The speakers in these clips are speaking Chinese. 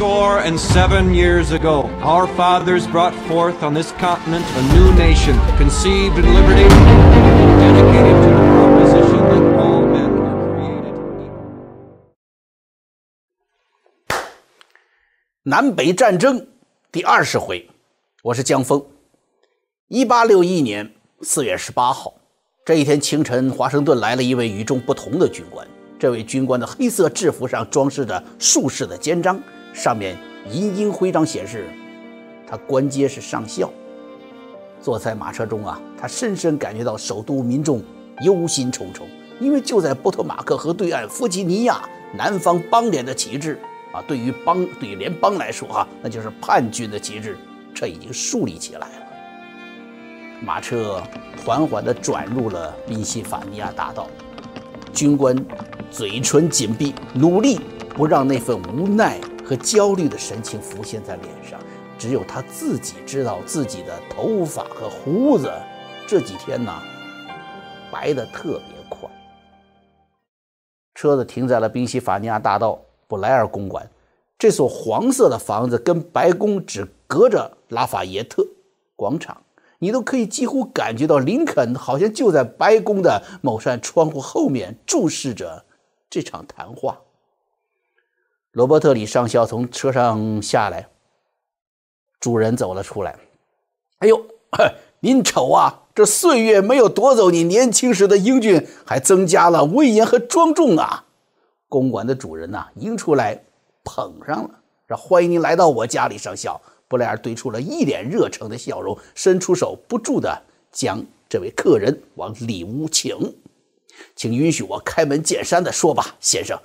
score and seven years ago, our fathers brought forth on this continent a new nation, conceived in liberty, dedicated to the proposition that all men are created equal. 南北战争第二十回，我是江峰。一八六一年四月十八号，这一天清晨，华盛顿来了一位与众不同的军官。这位军官的黑色制服上装饰着术士的肩章，上面银鹰徽章显示他官阶是上校。坐在马车中啊，他深深感觉到首都民众忧心忡忡，因为就在波托马克河对岸弗吉尼亚，南方邦联的旗帜啊，对于邦对于联邦来说哈，那就是叛军的旗帜，这已经树立起来了。马车缓缓地转入了宾夕法尼亚大道，军官。嘴唇紧闭，努力不让那份无奈和焦虑的神情浮现在脸上。只有他自己知道，自己的头发和胡子这几天呢，白的特别快。车子停在了宾夕法尼亚大道布莱尔公馆，这所黄色的房子跟白宫只隔着拉法耶特广场。你都可以几乎感觉到林肯好像就在白宫的某扇窗户后面注视着。这场谈话，罗伯特里上校从车上下来，主人走了出来。哎呦，您瞅啊，这岁月没有夺走你年轻时的英俊，还增加了威严和庄重啊！公馆的主人呐，迎出来捧上了，说：“欢迎您来到我家里，上校。”布莱尔堆出了一脸热诚的笑容，伸出手不住的将这位客人往里屋请。请允许我开门见山的说吧，先生，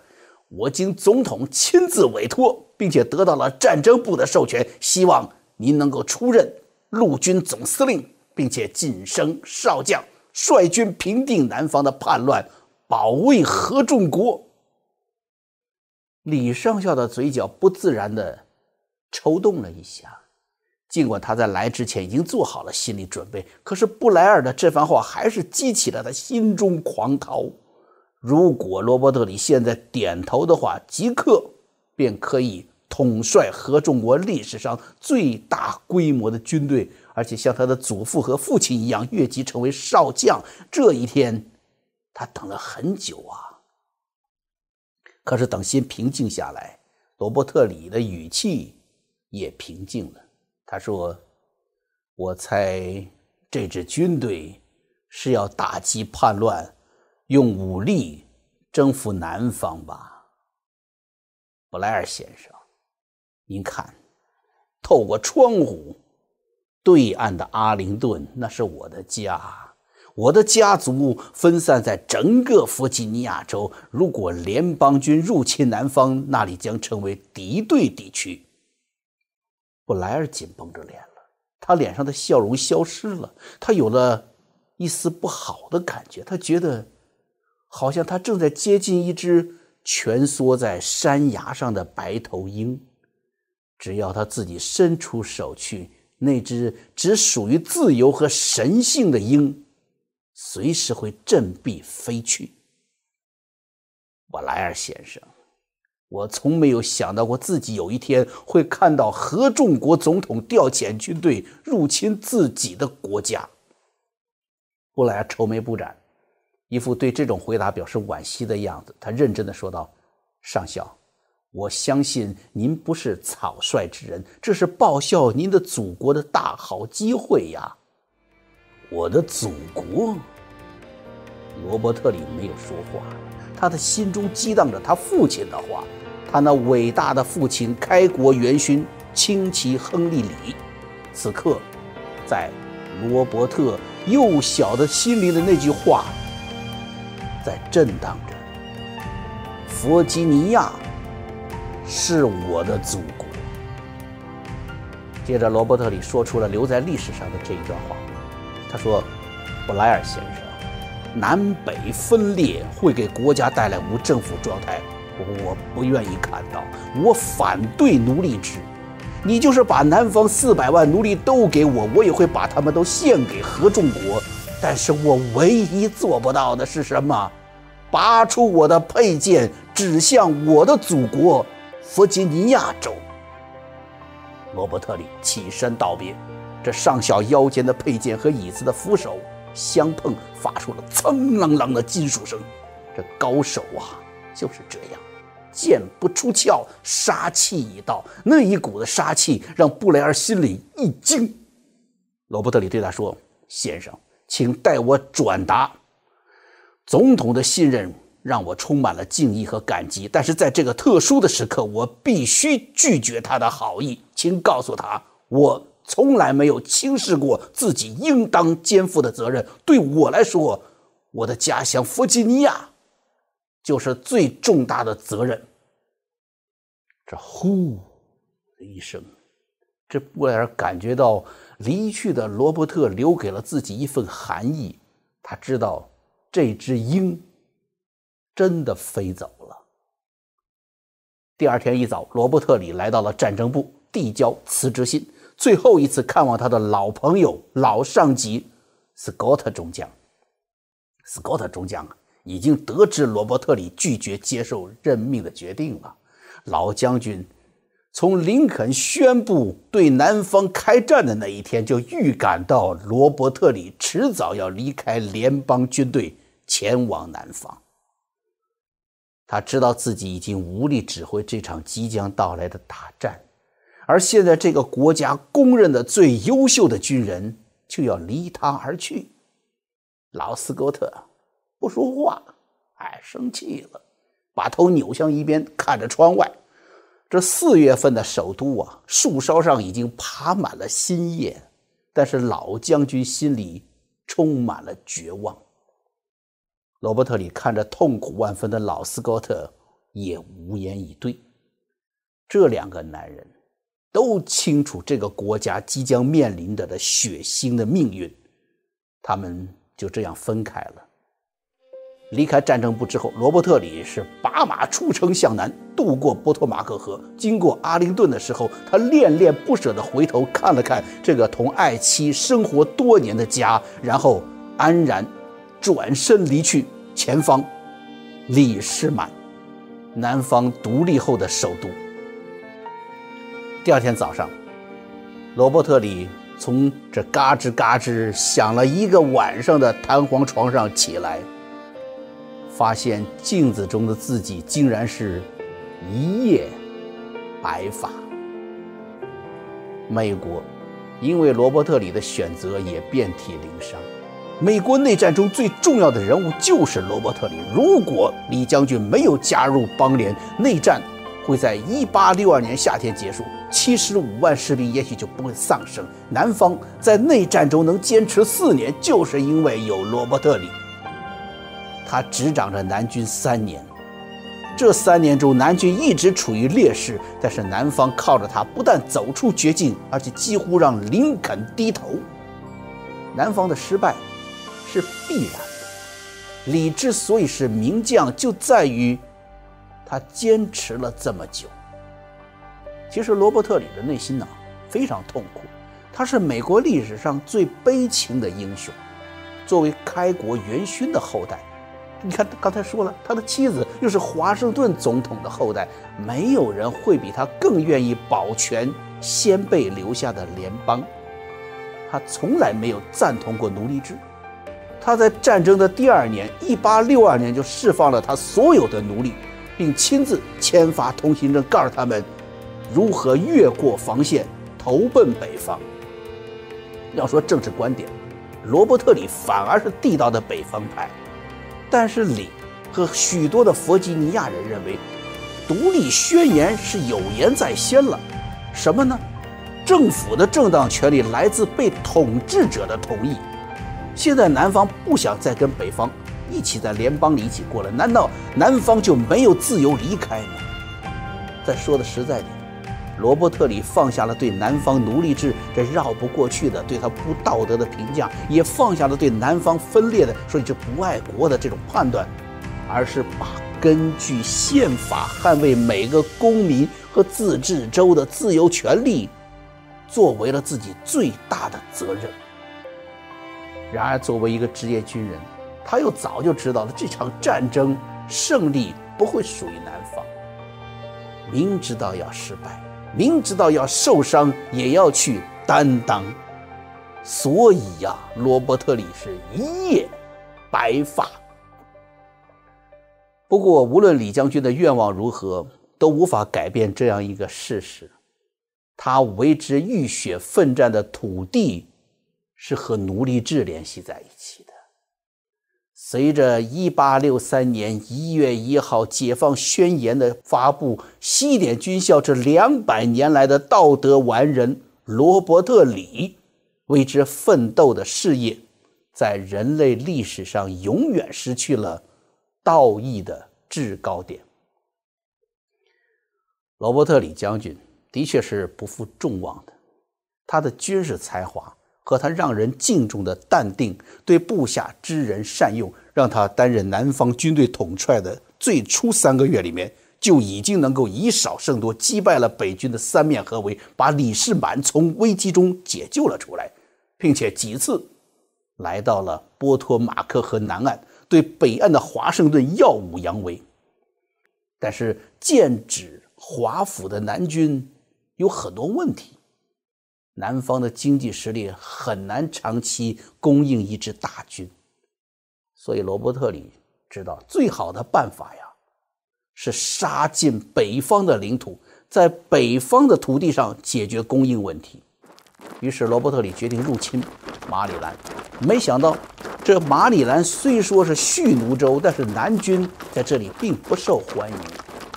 我经总统亲自委托，并且得到了战争部的授权，希望您能够出任陆军总司令，并且晋升少将，率军平定南方的叛乱，保卫合众国。李上校的嘴角不自然的抽动了一下。尽管他在来之前已经做好了心理准备，可是布莱尔的这番话还是激起了他心中狂涛。如果罗伯特里现在点头的话，即刻便可以统帅合众国历史上最大规模的军队，而且像他的祖父和父亲一样越级成为少将。这一天，他等了很久啊。可是等心平静下来，罗伯特里的语气也平静了。他说：“我猜这支军队是要打击叛乱，用武力征服南方吧，布莱尔先生。您看，透过窗户，对岸的阿灵顿那是我的家。我的家族分散在整个弗吉尼亚州。如果联邦军入侵南方，那里将成为敌对地区。”布莱尔紧绷着脸了，他脸上的笑容消失了，他有了一丝不好的感觉，他觉得好像他正在接近一只蜷缩在山崖上的白头鹰，只要他自己伸出手去，那只只属于自由和神性的鹰，随时会振臂飞去。布莱尔先生。我从没有想到过自己有一天会看到合众国总统调遣军队入侵自己的国家。布莱尔愁眉不展，一副对这种回答表示惋惜的样子。他认真的说道：“上校，我相信您不是草率之人，这是报效您的祖国的大好机会呀。”我的祖国，罗伯特里没有说话。他的心中激荡着他父亲的话，他那伟大的父亲开国元勋轻骑亨利里，此刻，在罗伯特幼小的心灵的那句话，在震荡着。弗吉尼亚是我的祖国。接着，罗伯特里说出了留在历史上的这一段话，他说：“布莱尔先生。”南北分裂会给国家带来无政府状态，我不愿意看到，我反对奴隶制。你就是把南方四百万奴隶都给我，我也会把他们都献给合众国。但是我唯一做不到的是什么？拔出我的佩剑，指向我的祖国——弗吉尼亚州。罗伯特里起身道别，这上小腰间的佩剑和椅子的扶手相碰，发出了噌啷啷的金属声。这高手啊，就是这样，剑不出鞘，杀气已到。那一股子杀气让布莱尔心里一惊。罗伯特里对他说：“先生，请代我转达，总统的信任让我充满了敬意和感激。但是在这个特殊的时刻，我必须拒绝他的好意。请告诉他，我从来没有轻视过自己应当肩负的责任。对我来说，我的家乡弗吉尼亚。”就是最重大的责任。这呼的一声，这布莱尔感觉到离去的罗伯特留给了自己一份寒意。他知道这只鹰真的飞走了。第二天一早，罗伯特里来到了战争部，递交辞职信，最后一次看望他的老朋友、老上级斯科特中将。斯科特中将啊！已经得知罗伯特里拒绝接受任命的决定了。老将军从林肯宣布对南方开战的那一天就预感到罗伯特里迟早要离开联邦军队前往南方。他知道自己已经无力指挥这场即将到来的大战，而现在这个国家公认的最优秀的军人就要离他而去。老斯科特。不说话，哎，生气了，把头扭向一边，看着窗外。这四月份的首都啊，树梢上已经爬满了新叶，但是老将军心里充满了绝望。罗伯特里看着痛苦万分的老斯高特，也无言以对。这两个男人都清楚这个国家即将面临的的血腥的命运，他们就这样分开了。离开战争部之后，罗伯特里是把马出城向南，渡过波托马克河，经过阿灵顿的时候，他恋恋不舍地回头看了看这个同爱妻生活多年的家，然后安然转身离去。前方，李士满，南方独立后的首都。第二天早上，罗伯特里从这嘎吱嘎吱响了一个晚上的弹簧床上起来。发现镜子中的自己竟然是一夜白发。美国因为罗伯特里的选择也遍体鳞伤。美国内战中最重要的人物就是罗伯特里。如果李将军没有加入邦联，内战会在一八六二年夏天结束，七十五万士兵也许就不会丧生。南方在内战中能坚持四年，就是因为有罗伯特里。他执掌着南军三年，这三年中，南军一直处于劣势，但是南方靠着他不但走出绝境，而且几乎让林肯低头。南方的失败是必然的。李之所以是名将，就在于他坚持了这么久。其实罗伯特里的内心呢非常痛苦，他是美国历史上最悲情的英雄，作为开国元勋的后代。你看，刚才说了，他的妻子又是华盛顿总统的后代，没有人会比他更愿意保全先辈留下的联邦。他从来没有赞同过奴隶制。他在战争的第二年，一八六二年就释放了他所有的奴隶，并亲自签发通行证，告诉他们如何越过防线投奔北方。要说政治观点，罗伯特里反而是地道的北方派。但是李和许多的弗吉尼亚人认为，独立宣言是有言在先了。什么呢？政府的正当权利来自被统治者的同意。现在南方不想再跟北方一起在联邦里一起过了，难道南方就没有自由离开吗？再说的实在点。罗伯特里放下了对南方奴隶制这绕不过去的、对他不道德的评价，也放下了对南方分裂的说你这不爱国的这种判断，而是把根据宪法捍卫每个公民和自治州的自由权利作为了自己最大的责任。然而，作为一个职业军人，他又早就知道了这场战争胜利不会属于南方，明知道要失败。明知道要受伤也要去担当。所以呀，罗伯特里是一夜白发。不过，无论李将军的愿望如何，都无法改变这样一个事实：他为之浴血奋战的土地，是和奴隶制联系在一起。随着1863年1月1号解放宣言的发布，西点军校这两百年来的道德完人罗伯特里为之奋斗的事业，在人类历史上永远失去了。道义的制高点。罗伯特·李将军的确是不负众望的，他的军事才华和他让人敬重的淡定，对部下知人善用，让他担任南方军队统帅的最初三个月里面，就已经能够以少胜多，击败了北军的三面合围，把李世满从危机中解救了出来，并且几次来到了波托马克河南岸。对北岸的华盛顿耀武扬威，但是剑指华府的南军有很多问题。南方的经济实力很难长期供应一支大军，所以罗伯特里知道最好的办法呀，是杀进北方的领土，在北方的土地上解决供应问题。于是罗伯特里决定入侵马里兰，没想到。这马里兰虽说是蓄奴州，但是南军在这里并不受欢迎，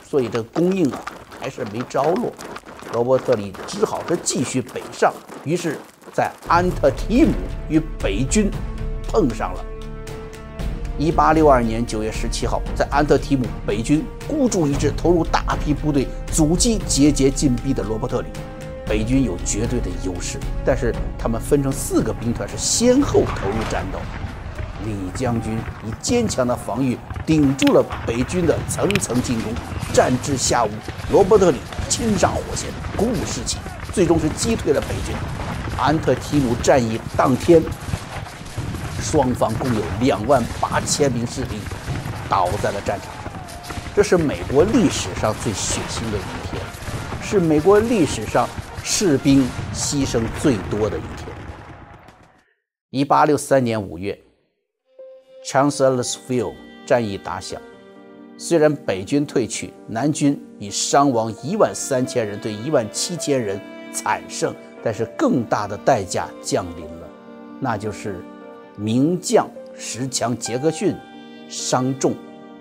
所以这供应啊还是没着落。罗伯特里只好是继续北上，于是，在安特提姆与北军碰上了。一八六二年九月十七号，在安特提姆，北军孤注一掷，投入大批部队阻击节节进逼的罗伯特里。北军有绝对的优势，但是他们分成四个兵团，是先后投入战斗。李将军以坚强的防御顶住了北军的层层进攻，战至下午，罗伯特里亲上火线，鼓舞士气，最终是击退了北军。安特提姆战役当天，双方共有两万八千名士兵倒在了战场上，这是美国历史上最血腥的一天，是美国历史上士兵牺牲最多的一天。一八六三年五月。Chancellorsville 战役打响，虽然北军退去，南军以伤亡一万三千人对一万七千人惨胜，但是更大的代价降临了，那就是名将十强杰克逊伤重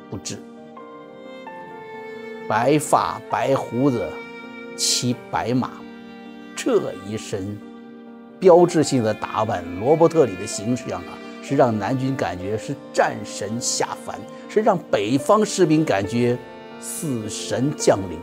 不治。白发白胡子骑白马，这一身标志性的打扮，罗伯特里的形象啊！是让南军感觉是战神下凡，是让北方士兵感觉死神降临。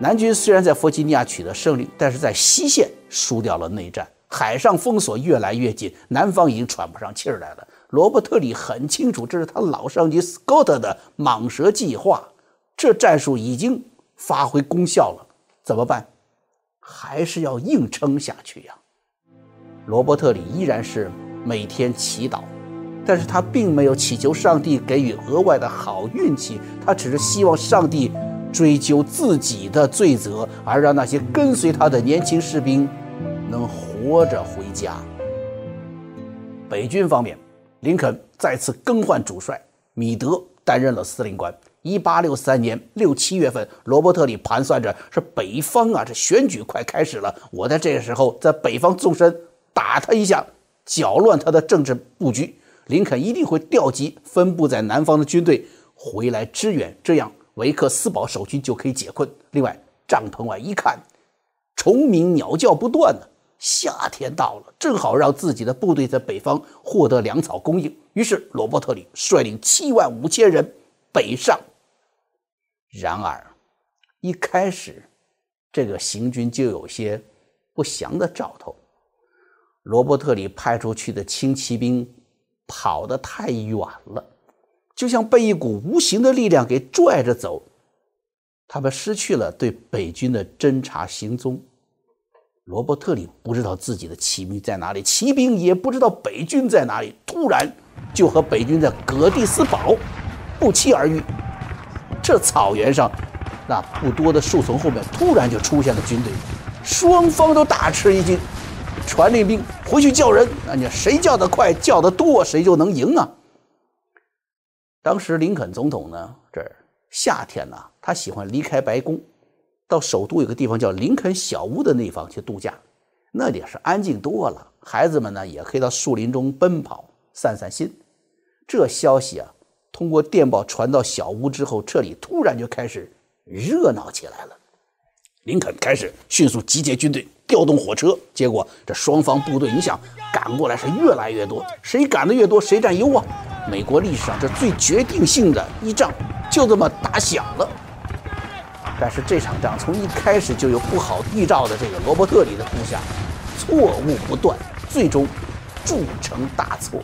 南军虽然在弗吉尼亚取得胜利，但是在西线输掉了内战，海上封锁越来越紧，南方已经喘不上气儿来了。罗伯特里很清楚，这是他老上级斯科特的蟒蛇计划，这战术已经发挥功效了，怎么办？还是要硬撑下去呀。罗伯特里依然是。每天祈祷，但是他并没有祈求上帝给予额外的好运气，他只是希望上帝追究自己的罪责，而让那些跟随他的年轻士兵能活着回家。北军方面，林肯再次更换主帅，米德担任了司令官。一八六三年六七月份，罗伯特里盘算着是北方啊，这选举快开始了，我在这个时候在北方纵深打他一下。搅乱他的政治布局，林肯一定会调集分布在南方的军队回来支援，这样维克斯堡守军就可以解困。另外，帐篷外一看，虫鸣鸟叫不断呢，夏天到了，正好让自己的部队在北方获得粮草供应。于是，罗伯特里率领七万五千人北上。然而，一开始，这个行军就有些不祥的兆头。罗伯特里派出去的轻骑兵跑得太远了，就像被一股无形的力量给拽着走。他们失去了对北军的侦察行踪。罗伯特里不知道自己的骑兵在哪里，骑兵也不知道北军在哪里。突然就和北军在葛蒂斯堡不期而遇。这草原上那不多的树丛后面突然就出现了军队，双方都大吃一惊。传令兵回去叫人，那你谁叫得快、叫得多，谁就能赢啊！当时林肯总统呢，这夏天呢，他喜欢离开白宫，到首都有个地方叫林肯小屋的那方去度假，那里是安静多了，孩子们呢也可以到树林中奔跑、散散心。这消息啊，通过电报传到小屋之后，这里突然就开始热闹起来了。林肯开始迅速集结军队，调动火车，结果这双方部队，你想赶过来是越来越多，谁赶得越多，谁占优啊！美国历史上这最决定性的一仗就这么打响了。但是这场仗从一开始就有不好预兆的这个罗伯特里的部下错误不断，最终铸成大错。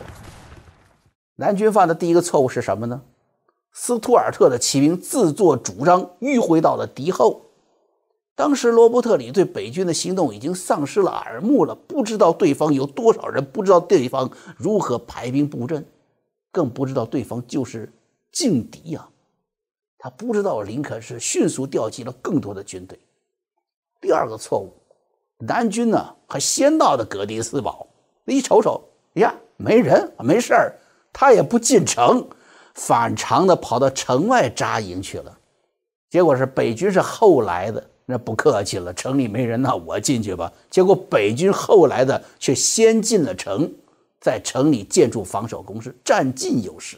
南军犯的第一个错误是什么呢？斯图尔特的骑兵自作主张迂回到了敌后。当时罗伯特里对北军的行动已经丧失了耳目了，不知道对方有多少人，不知道对方如何排兵布阵，更不知道对方就是劲敌呀。他不知道林肯是迅速调集了更多的军队。第二个错误，南军呢还先到的格迪斯堡，一瞅瞅呀，没人，没事儿，他也不进城，反常的跑到城外扎营去了。结果是北军是后来的。那不客气了，城里没人，那我进去吧。结果北军后来的却先进了城，在城里建筑防守工事，占尽优势。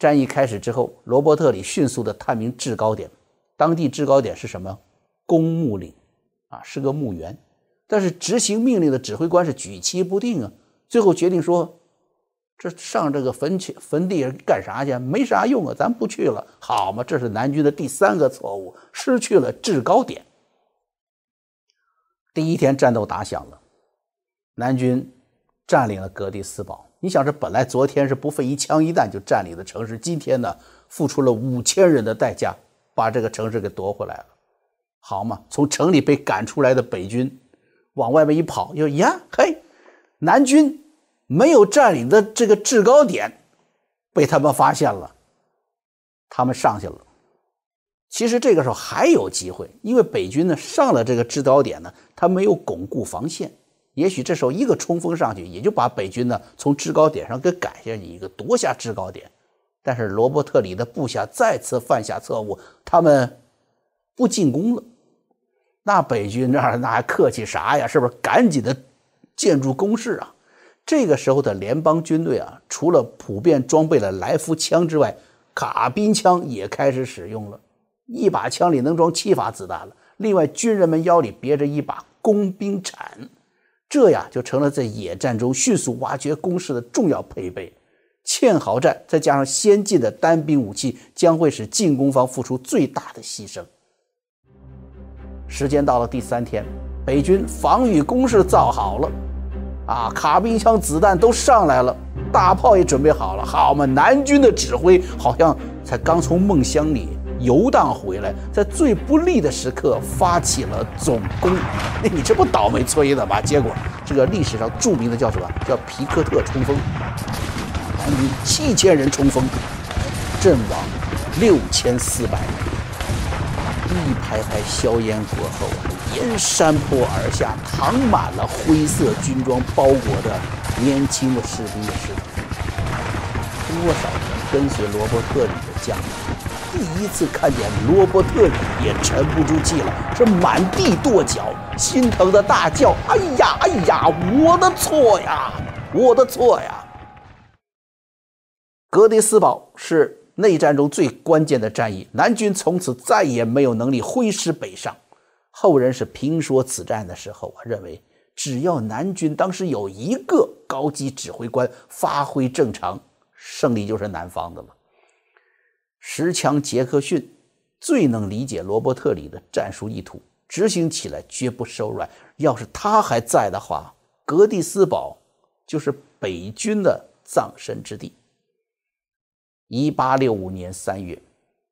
战役开始之后，罗伯特里迅速的探明制高点，当地制高点是什么？公墓岭，啊，是个墓园。但是执行命令的指挥官是举棋不定啊，最后决定说。这上这个坟去坟地干啥去？没啥用啊，咱不去了，好嘛？这是南军的第三个错误，失去了制高点。第一天战斗打响了，南军占领了格迪斯堡。你想，这本来昨天是不费一枪一弹就占领的城市，今天呢，付出了五千人的代价把这个城市给夺回来了，好嘛？从城里被赶出来的北军往外面一跑，就呀嘿，南军。没有占领的这个制高点，被他们发现了，他们上去了。其实这个时候还有机会，因为北军呢上了这个制高点呢，他没有巩固防线，也许这时候一个冲锋上去，也就把北军呢从制高点上给赶下去，一个夺下制高点。但是罗伯特里的部下再次犯下错误，他们不进攻了。那北军那儿那还客气啥呀？是不是赶紧的建筑工事啊？这个时候的联邦军队啊，除了普遍装备了来福枪之外，卡宾枪也开始使用了。一把枪里能装七发子弹了。另外，军人们腰里别着一把工兵铲，这呀就成了在野战中迅速挖掘工事的重要配备。堑壕战再加上先进的单兵武器，将会使进攻方付出最大的牺牲。时间到了第三天，北军防御工事造好了。啊，卡宾枪子弹都上来了，大炮也准备好了。好嘛，南军的指挥好像才刚从梦乡里游荡回来，在最不利的时刻发起了总攻。那你这不倒霉催的吗？结果这个历史上著名的叫什么？叫皮克特冲锋。南军七千人冲锋，阵亡六千四百人。一排排硝烟过后，沿山坡而下，躺满了灰色军装包裹的年轻的士兵的尸体。多少人跟随罗伯特里的将领，第一次看见罗伯特也沉不住气了，是满地跺脚，心疼的大叫：“哎呀，哎呀，我的错呀，我的错呀！”格迪斯堡是。内战中最关键的战役，南军从此再也没有能力挥师北上。后人是评说此战的时候啊，认为只要南军当时有一个高级指挥官发挥正常，胜利就是南方的了。石强杰克逊最能理解罗伯特里的战术意图，执行起来绝不手软。要是他还在的话，格蒂斯堡就是北军的葬身之地。一八六五年三月，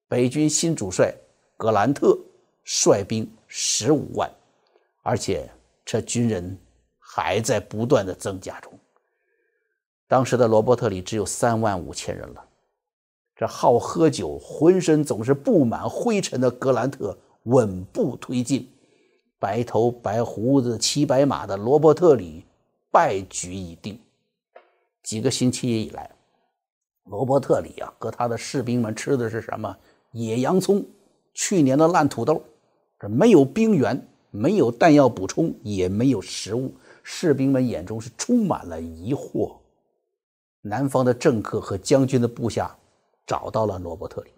北军新主帅格兰特率兵十五万，而且这军人还在不断的增加中。当时的罗伯特里只有三万五千人了，这好喝酒、浑身总是布满灰尘的格兰特稳步推进，白头白胡子、骑白马的罗伯特里败局已定。几个星期以来，罗伯特里啊和他的士兵们吃的是什么？野洋葱，去年的烂土豆。这没有兵源，没有弹药补充，也没有食物，士兵们眼中是充满了疑惑。南方的政客和将军的部下找到了罗伯特里，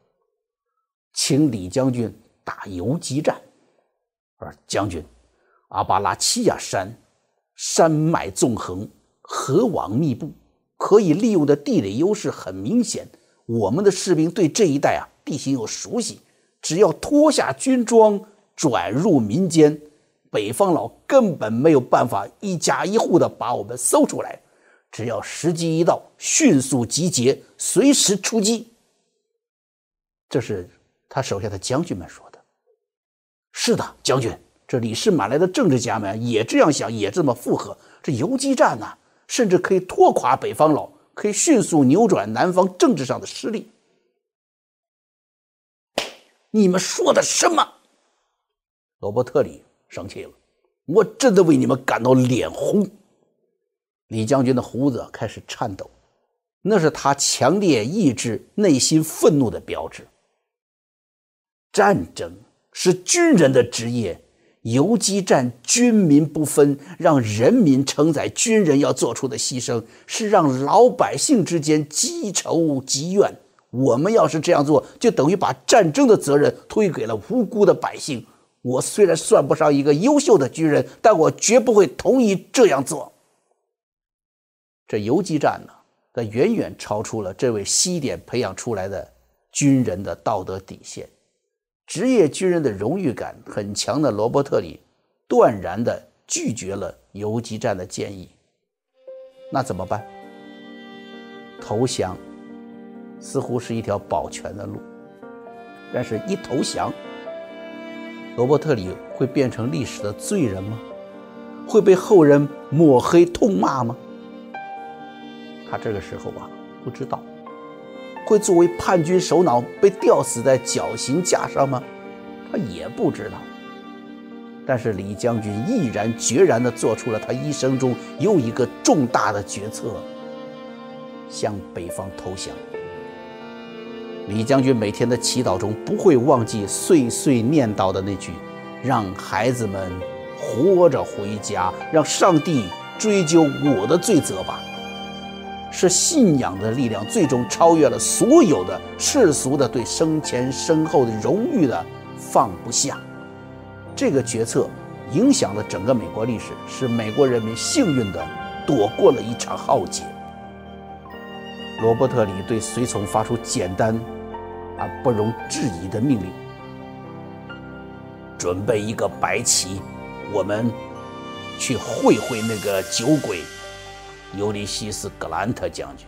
请李将军打游击战。而将军，阿巴拉契亚山山脉纵横，河网密布，可以利用的地理优势很明显。我们的士兵对这一带啊地形又熟悉，只要脱下军装，转入民间，北方佬根本没有办法一家一户的把我们搜出来。只要时机一到，迅速集结，随时出击。这是他手下的将军们说的。是的，将军，这李士满来的政治家们也这样想，也这么附和。这游击战呢，甚至可以拖垮北方佬，可以迅速扭转南方政治上的失利。你们说的什么？罗伯特里生气了，我真的为你们感到脸红。李将军的胡子开始颤抖，那是他强烈意志、内心愤怒的标志。战争是军人的职业，游击战军民不分，让人民承载军人要做出的牺牲，是让老百姓之间积仇积怨。我们要是这样做，就等于把战争的责任推给了无辜的百姓。我虽然算不上一个优秀的军人，但我绝不会同意这样做。这游击战呢，它远远超出了这位西点培养出来的军人的道德底线。职业军人的荣誉感很强的罗伯特里，断然地拒绝了游击战的建议。那怎么办？投降，似乎是一条保全的路。但是，一投降，罗伯特里会变成历史的罪人吗？会被后人抹黑痛骂吗？他这个时候啊，不知道会作为叛军首脑被吊死在绞刑架上吗？他也不知道。但是李将军毅然决然地做出了他一生中又一个重大的决策，向北方投降。李将军每天的祈祷中不会忘记碎碎念叨的那句：“让孩子们活着回家，让上帝追究我的罪责吧。”是信仰的力量，最终超越了所有的世俗的对生前身后的荣誉的放不下。这个决策影响了整个美国历史，使美国人民幸运地躲过了一场浩劫。罗伯特里对随从发出简单而不容置疑的命令：准备一个白旗，我们去会会那个酒鬼。尤利西斯·格兰特将军。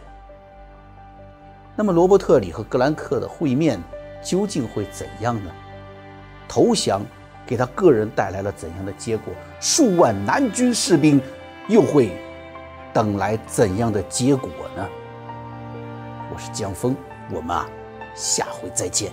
那么，罗伯特里和格兰特的会面究竟会怎样呢？投降给他个人带来了怎样的结果？数万南军士兵又会等来怎样的结果呢？我是江峰，我们啊，下回再见。